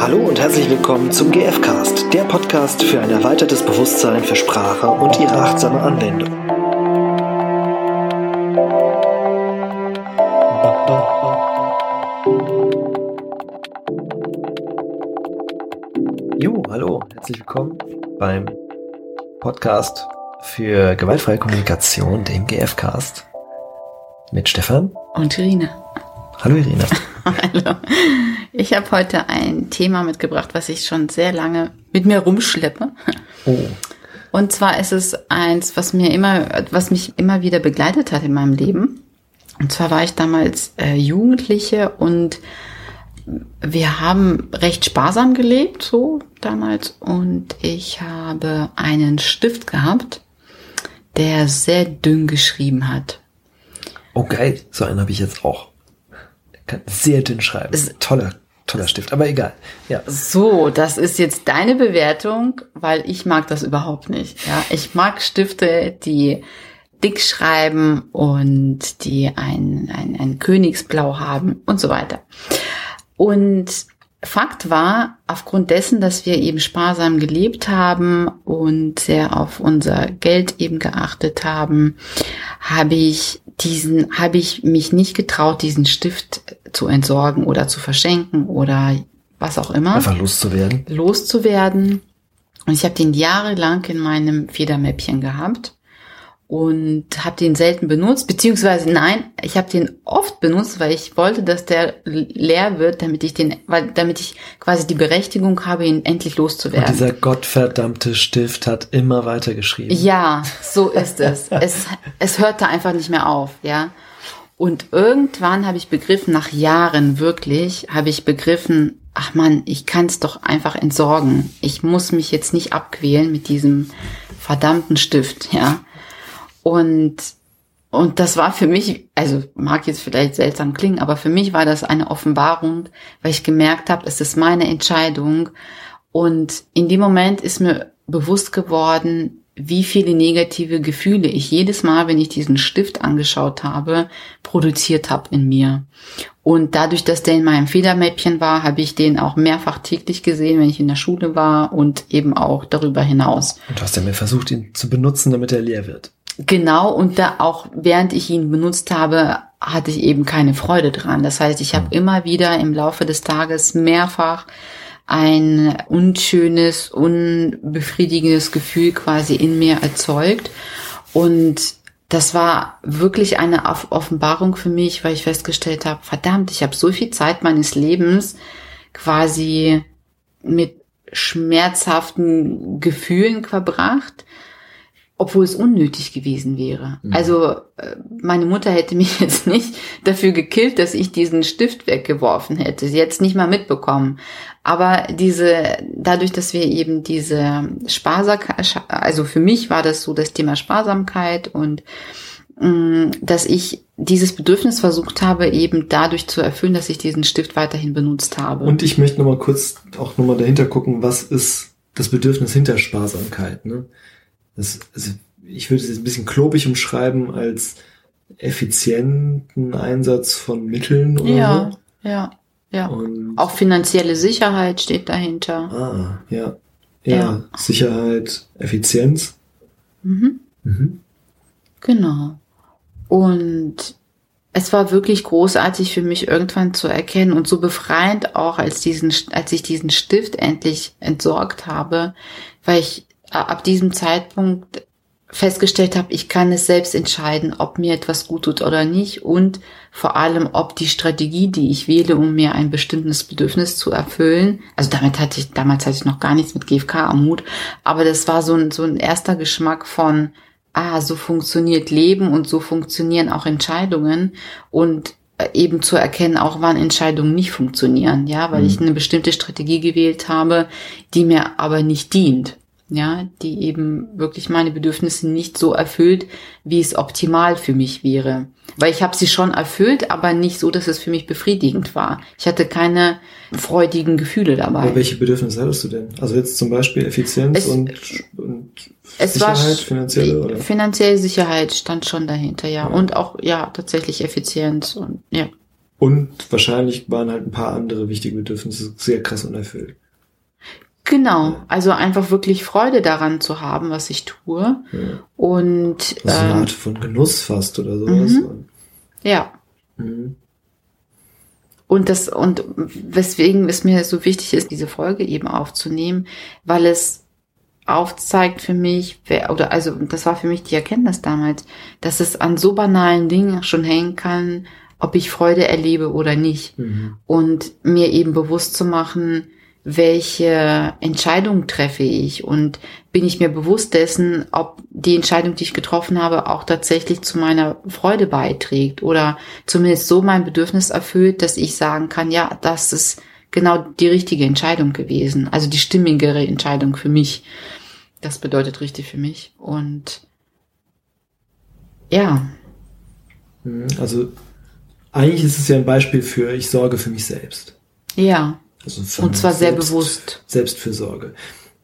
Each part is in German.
Hallo und herzlich willkommen zum GFcast, der Podcast für ein erweitertes Bewusstsein für Sprache und ihre achtsame Anwendung. Jo, hallo, herzlich willkommen beim Podcast für gewaltfreie Kommunikation, dem GFcast, mit Stefan und Irina. Hallo Irina. Hallo. Ich habe heute ein Thema mitgebracht, was ich schon sehr lange mit mir rumschleppe. Oh. Und zwar ist es eins, was mir immer, was mich immer wieder begleitet hat in meinem Leben. Und zwar war ich damals äh, Jugendliche und wir haben recht sparsam gelebt, so damals. Und ich habe einen Stift gehabt, der sehr dünn geschrieben hat. Oh geil, so einen habe ich jetzt auch. Kann sehr dünn schreiben. Toller, toller Stift, aber egal. Ja. So, das ist jetzt deine Bewertung, weil ich mag das überhaupt nicht. Ja, ich mag Stifte, die dick schreiben und die ein, ein, ein Königsblau haben und so weiter. Und Fakt war, aufgrund dessen, dass wir eben sparsam gelebt haben und sehr auf unser Geld eben geachtet haben, habe ich diesen, habe ich mich nicht getraut, diesen Stift zu entsorgen oder zu verschenken oder was auch immer. Einfach loszuwerden. Loszuwerden. Und ich habe den jahrelang in meinem Federmäppchen gehabt und habe den selten benutzt, beziehungsweise nein, ich habe den oft benutzt, weil ich wollte, dass der leer wird, damit ich den, weil damit ich quasi die Berechtigung habe, ihn endlich loszuwerden. Und dieser gottverdammte Stift hat immer weiter geschrieben. Ja, so ist es. es es hörte einfach nicht mehr auf, ja. Und irgendwann habe ich begriffen, nach Jahren wirklich, habe ich begriffen, ach man, ich kann es doch einfach entsorgen. Ich muss mich jetzt nicht abquälen mit diesem verdammten Stift, ja. Und, und das war für mich, also mag jetzt vielleicht seltsam klingen, aber für mich war das eine Offenbarung, weil ich gemerkt habe, es ist meine Entscheidung. Und in dem Moment ist mir bewusst geworden, wie viele negative Gefühle ich jedes Mal, wenn ich diesen Stift angeschaut habe, produziert habe in mir. Und dadurch, dass der in meinem Federmäppchen war, habe ich den auch mehrfach täglich gesehen, wenn ich in der Schule war und eben auch darüber hinaus. Und du hast ja mir versucht, ihn zu benutzen, damit er leer wird. Genau, und da auch während ich ihn benutzt habe, hatte ich eben keine Freude dran. Das heißt, ich habe mhm. immer wieder im Laufe des Tages mehrfach ein unschönes, unbefriedigendes Gefühl quasi in mir erzeugt. Und das war wirklich eine Offenbarung für mich, weil ich festgestellt habe, verdammt, ich habe so viel Zeit meines Lebens quasi mit schmerzhaften Gefühlen verbracht, obwohl es unnötig gewesen wäre. Mhm. Also äh, meine Mutter hätte mich jetzt nicht dafür gekillt, dass ich diesen Stift weggeworfen hätte. Sie hätte es nicht mal mitbekommen. Aber diese, dadurch, dass wir eben diese Sparsamkeit, also für mich war das so das Thema Sparsamkeit und mm, dass ich dieses Bedürfnis versucht habe, eben dadurch zu erfüllen, dass ich diesen Stift weiterhin benutzt habe. Und ich möchte nochmal kurz auch nochmal dahinter gucken, was ist das Bedürfnis hinter Sparsamkeit, ne? Das, also ich würde es ein bisschen klobig umschreiben als effizienten Einsatz von Mitteln oder ja, so. Ja, ja, Und Auch finanzielle Sicherheit steht dahinter. Ah, ja. Ja, ja. Sicherheit, Effizienz. Mhm. Mhm. Genau. Und es war wirklich großartig für mich irgendwann zu erkennen und so befreiend auch, als diesen, als ich diesen Stift endlich entsorgt habe, weil ich ab diesem Zeitpunkt festgestellt habe, ich kann es selbst entscheiden, ob mir etwas gut tut oder nicht und vor allem, ob die Strategie, die ich wähle, um mir ein bestimmtes Bedürfnis zu erfüllen, also damit hatte ich, damals hatte ich noch gar nichts mit GFK am Hut, aber das war so ein, so ein erster Geschmack von, ah, so funktioniert Leben und so funktionieren auch Entscheidungen und äh, eben zu erkennen, auch wann Entscheidungen nicht funktionieren, ja, weil mhm. ich eine bestimmte Strategie gewählt habe, die mir aber nicht dient ja, die eben wirklich meine Bedürfnisse nicht so erfüllt, wie es optimal für mich wäre. Weil ich habe sie schon erfüllt, aber nicht so, dass es für mich befriedigend war. Ich hatte keine freudigen Gefühle dabei. Aber welche Bedürfnisse hattest du denn? Also jetzt zum Beispiel Effizienz es, und, und Sicherheit, finanzielle oder? Finanzielle Sicherheit stand schon dahinter, ja. ja. Und auch, ja, tatsächlich Effizienz und ja. Und wahrscheinlich waren halt ein paar andere wichtige Bedürfnisse sehr krass unerfüllt. Genau, also einfach wirklich Freude daran zu haben, was ich tue. Ja. Und also eine Art von Genuss fast oder sowas. Mhm. Ja. Mhm. Und das, und weswegen es mir so wichtig ist, diese Folge eben aufzunehmen, weil es aufzeigt für mich, wer, oder also das war für mich die Erkenntnis damals, dass es an so banalen Dingen schon hängen kann, ob ich Freude erlebe oder nicht. Mhm. Und mir eben bewusst zu machen, welche Entscheidung treffe ich und bin ich mir bewusst dessen, ob die Entscheidung, die ich getroffen habe, auch tatsächlich zu meiner Freude beiträgt oder zumindest so mein Bedürfnis erfüllt, dass ich sagen kann, ja, das ist genau die richtige Entscheidung gewesen, also die stimmigere Entscheidung für mich. Das bedeutet richtig für mich und ja. Mhm, also eigentlich ist es ja ein Beispiel für ich sorge für mich selbst. Ja. Also Und zwar sehr bewusst. Selbstfürsorge.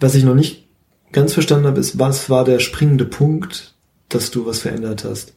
Was ich noch nicht ganz verstanden habe, ist, was war der springende Punkt, dass du was verändert hast?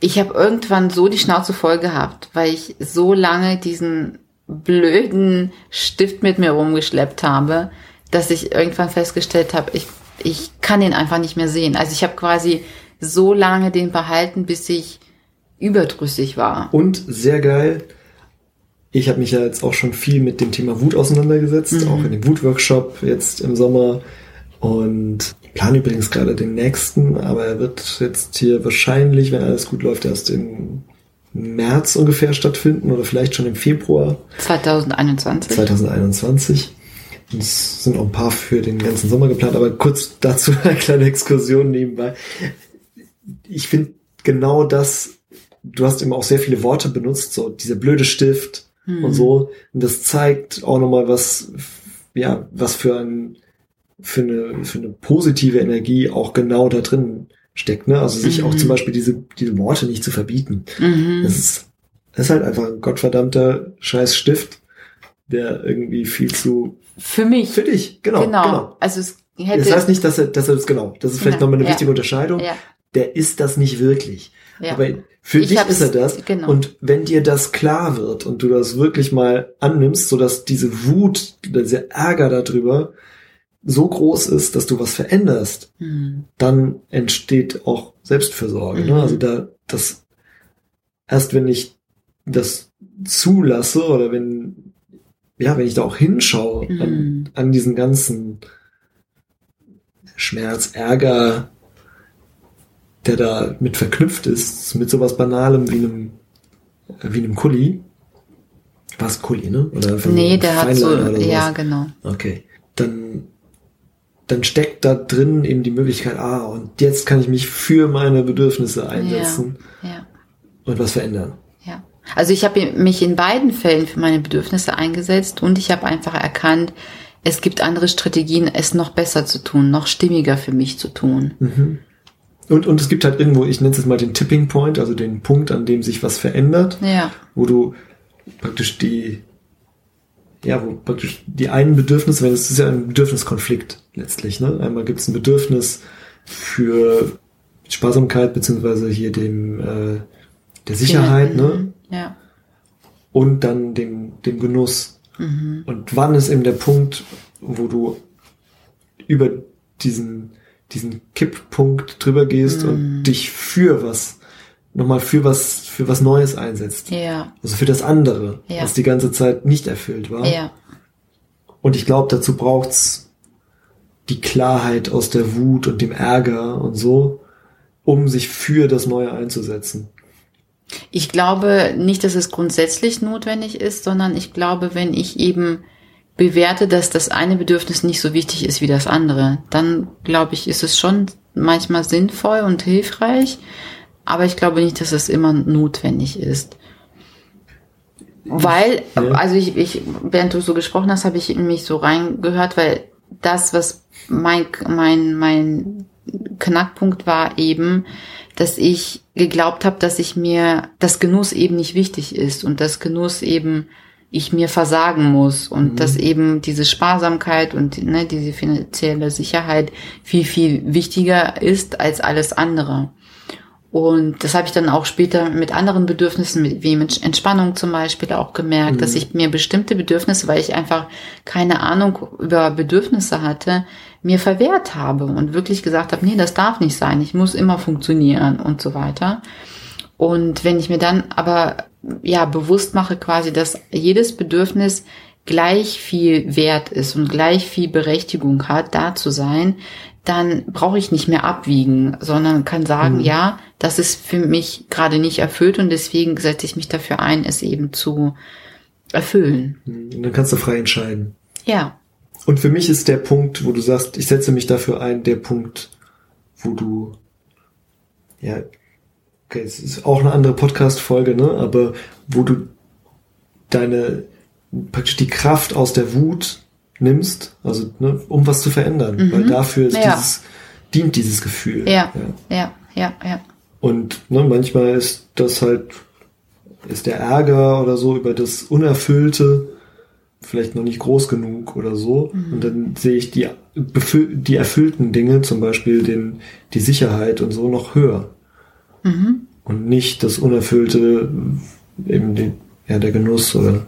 Ich habe irgendwann so die Schnauze voll gehabt, weil ich so lange diesen blöden Stift mit mir rumgeschleppt habe, dass ich irgendwann festgestellt habe, ich, ich kann den einfach nicht mehr sehen. Also ich habe quasi so lange den behalten, bis ich überdrüssig war. Und sehr geil, ich habe mich ja jetzt auch schon viel mit dem Thema Wut auseinandergesetzt, mhm. auch in dem Wut-Workshop jetzt im Sommer. Und ich plane übrigens gerade den nächsten, aber er wird jetzt hier wahrscheinlich, wenn alles gut läuft, erst im März ungefähr stattfinden oder vielleicht schon im Februar. 2021. 2021. Und es sind auch ein paar für den ganzen Sommer geplant, aber kurz dazu eine kleine Exkursion nebenbei. Ich finde genau das, du hast immer auch sehr viele Worte benutzt, so dieser blöde Stift, hm. und so. Und das zeigt auch nochmal, was, ja, was für ein, für eine, für eine positive Energie auch genau da drin steckt, ne? Also sich mhm. auch zum Beispiel diese, diese Worte nicht zu verbieten. Mhm. Das ist, das ist halt einfach ein gottverdammter scheiß Stift, der irgendwie viel zu. Für mich. Für dich, genau. Genau. genau. Also es hätte. Das heißt nicht, dass er, dass er das, genau. Das ist vielleicht ja, nochmal eine ja. wichtige Unterscheidung. Ja. Der ist das nicht wirklich. Ja. Aber für ich dich ist er das. Genau. Und wenn dir das klar wird und du das wirklich mal annimmst, so dass diese Wut, dieser Ärger darüber so groß ist, dass du was veränderst, mhm. dann entsteht auch Selbstfürsorge. Mhm. Ne? Also da, das, erst wenn ich das zulasse oder wenn, ja, wenn ich da auch hinschaue mhm. an, an diesen ganzen Schmerz, Ärger, der da mit verknüpft ist, mit sowas Banalem wie einem, wie einem Kuli. Was Kuli, ne? Oder nee, der hat so, ja, genau. Okay. Dann, dann steckt da drin eben die Möglichkeit, ah, und jetzt kann ich mich für meine Bedürfnisse einsetzen ja, ja. und was verändern. Ja. Also ich habe mich in beiden Fällen für meine Bedürfnisse eingesetzt und ich habe einfach erkannt, es gibt andere Strategien, es noch besser zu tun, noch stimmiger für mich zu tun. Mhm. Und, und es gibt halt irgendwo, ich nenne es mal den Tipping Point, also den Punkt, an dem sich was verändert, ja. wo du praktisch die, ja, wo praktisch die einen Bedürfnisse, wenn es ist ja ein Bedürfniskonflikt letztlich, ne? Einmal gibt es ein Bedürfnis für Sparsamkeit, beziehungsweise hier dem, äh, der Sicherheit, ja, ne? Ja. Und dann dem, dem Genuss. Mhm. Und wann ist eben der Punkt, wo du über diesen diesen Kipppunkt drüber gehst mm. und dich für was, nochmal für was, für was Neues einsetzt. Ja. Also für das andere, ja. was die ganze Zeit nicht erfüllt war. Ja. Und ich glaube, dazu braucht's die Klarheit aus der Wut und dem Ärger und so, um sich für das Neue einzusetzen. Ich glaube nicht, dass es grundsätzlich notwendig ist, sondern ich glaube, wenn ich eben bewerte, dass das eine Bedürfnis nicht so wichtig ist wie das andere, dann glaube ich, ist es schon manchmal sinnvoll und hilfreich, aber ich glaube nicht, dass es immer notwendig ist. Weil, also ich, ich, während du so gesprochen hast, habe ich mich so reingehört, weil das, was mein, mein, mein Knackpunkt war eben, dass ich geglaubt habe, dass ich mir das Genuss eben nicht wichtig ist und das Genuss eben ich mir versagen muss und mhm. dass eben diese Sparsamkeit und ne, diese finanzielle Sicherheit viel, viel wichtiger ist als alles andere. Und das habe ich dann auch später mit anderen Bedürfnissen, wie mit Entspannung zum Beispiel auch gemerkt, mhm. dass ich mir bestimmte Bedürfnisse, weil ich einfach keine Ahnung über Bedürfnisse hatte, mir verwehrt habe und wirklich gesagt habe, nee, das darf nicht sein, ich muss immer funktionieren und so weiter. Und wenn ich mir dann aber ja bewusst mache quasi, dass jedes Bedürfnis gleich viel wert ist und gleich viel Berechtigung hat, da zu sein, dann brauche ich nicht mehr abwiegen, sondern kann sagen, mhm. ja, das ist für mich gerade nicht erfüllt und deswegen setze ich mich dafür ein, es eben zu erfüllen. Und dann kannst du frei entscheiden. Ja. Und für mich ist der Punkt, wo du sagst, ich setze mich dafür ein, der Punkt, wo du, ja, okay, es ist auch eine andere Podcast-Folge, ne, aber wo du deine, praktisch die Kraft aus der Wut nimmst, also ne, um was zu verändern, mhm. weil dafür ist ja. dieses, dient dieses Gefühl. Ja, ja, ja, ja. ja. Und ne, manchmal ist das halt, ist der Ärger oder so über das Unerfüllte vielleicht noch nicht groß genug oder so. Mhm. Und dann sehe ich die, die erfüllten Dinge, zum Beispiel den, die Sicherheit und so, noch höher. Mhm. Und nicht das Unerfüllte, eben die, ja, der Genuss oder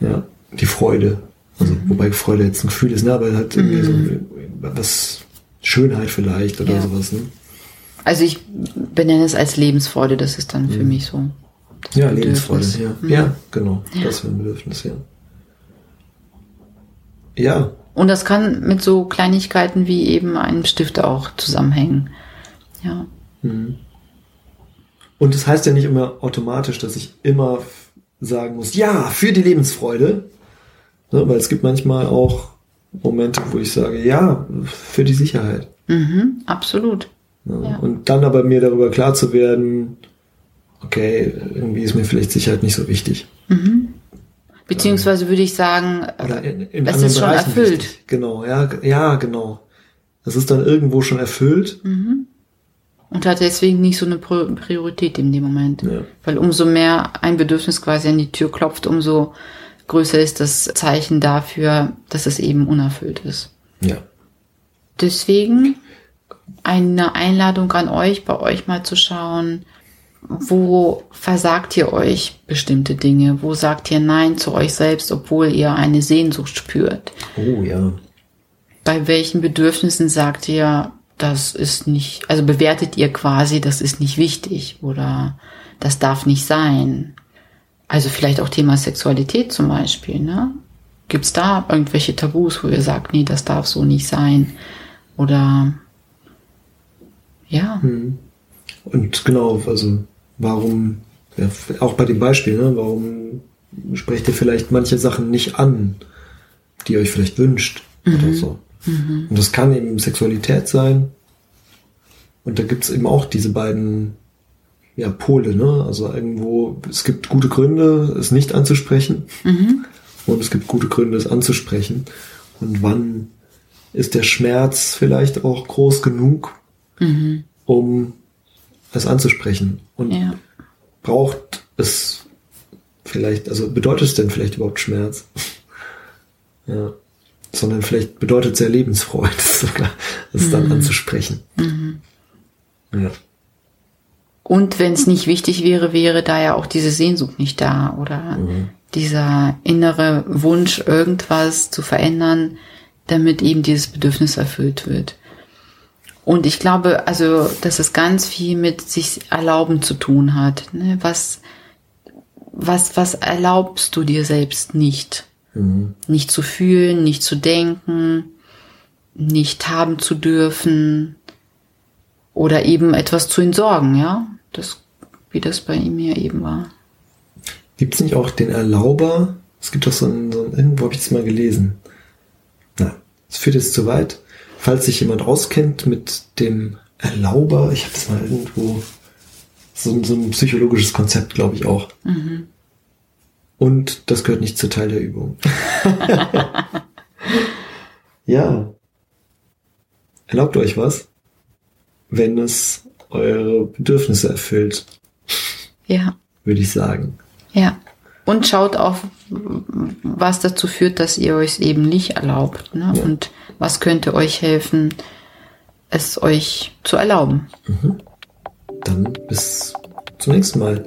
ja, die Freude. Also, mhm. wobei Freude jetzt ein Gefühl ist, ne? aber halt irgendwie so mhm. was Schönheit vielleicht oder ja. sowas. Ne? Also ich benenne es als Lebensfreude, das ist dann für mhm. mich so. Ja, Lebensfreude, ja. Mhm. Ja, genau. Ja. Das wäre ein Bedürfnis, ja. Ja. Und das kann mit so Kleinigkeiten wie eben einem Stift auch zusammenhängen. Ja. Mhm. Und es das heißt ja nicht immer automatisch, dass ich immer sagen muss, ja, für die Lebensfreude, Ne, weil es gibt manchmal auch Momente, wo ich sage, ja, für die Sicherheit. Mhm, absolut. Ja. Und dann aber mir darüber klar zu werden, okay, irgendwie ist mir vielleicht Sicherheit nicht so wichtig. Mhm. Beziehungsweise würde ich sagen, es ist schon Bereichen erfüllt. Wichtig. Genau, ja, ja, genau. Das ist dann irgendwo schon erfüllt. Mhm. Und hat deswegen nicht so eine Priorität in dem Moment. Ja. Weil umso mehr ein Bedürfnis quasi an die Tür klopft, umso größer ist das Zeichen dafür, dass es eben unerfüllt ist. Ja. Deswegen eine Einladung an euch, bei euch mal zu schauen, wo versagt ihr euch bestimmte Dinge? Wo sagt ihr Nein zu euch selbst, obwohl ihr eine Sehnsucht spürt? Oh ja. Bei welchen Bedürfnissen sagt ihr, das ist nicht, also bewertet ihr quasi, das ist nicht wichtig oder das darf nicht sein? Also vielleicht auch Thema Sexualität zum Beispiel, ne? Gibt es da irgendwelche Tabus, wo ihr sagt, nee, das darf so nicht sein? Oder ja. Hm. Und genau, also warum, ja, auch bei dem Beispiel, ne, warum sprecht ihr vielleicht manche Sachen nicht an, die ihr euch vielleicht wünscht mhm. oder so. Mhm. Und das kann eben Sexualität sein. Und da gibt's eben auch diese beiden ja, Pole, ne? Also irgendwo, es gibt gute Gründe, es nicht anzusprechen. Mhm. Und es gibt gute Gründe, es anzusprechen. Und wann ist der Schmerz vielleicht auch groß genug, mhm. um es anzusprechen? Und ja. braucht es vielleicht, also bedeutet es denn vielleicht überhaupt Schmerz? ja. Sondern vielleicht bedeutet es ja Lebensfreude sogar, es mhm. dann anzusprechen. Mhm. Ja. Und wenn es nicht wichtig wäre, wäre da ja auch diese Sehnsucht nicht da oder mhm. dieser innere Wunsch, irgendwas zu verändern, damit eben dieses Bedürfnis erfüllt wird. Und ich glaube, also, dass es ganz viel mit sich erlauben zu tun hat. Ne? Was, was, was erlaubst du dir selbst nicht? Mhm. Nicht zu fühlen, nicht zu denken, nicht haben zu dürfen oder eben etwas zu entsorgen, ja? das, wie das bei ihm ja eben war. Gibt es nicht auch den Erlauber? Es gibt doch so ein, so ein irgendwo habe ich es mal gelesen. Na, es führt jetzt zu weit. Falls sich jemand auskennt mit dem Erlauber, ich habe das mal irgendwo, so, so ein psychologisches Konzept, glaube ich auch. Mhm. Und das gehört nicht zu Teil der Übung. ja. Erlaubt euch was, wenn es eure Bedürfnisse erfüllt. Ja. Würde ich sagen. Ja. Und schaut auch, was dazu führt, dass ihr euch eben nicht erlaubt. Ne? Ja. Und was könnte euch helfen, es euch zu erlauben. Mhm. dann bis zum nächsten Mal.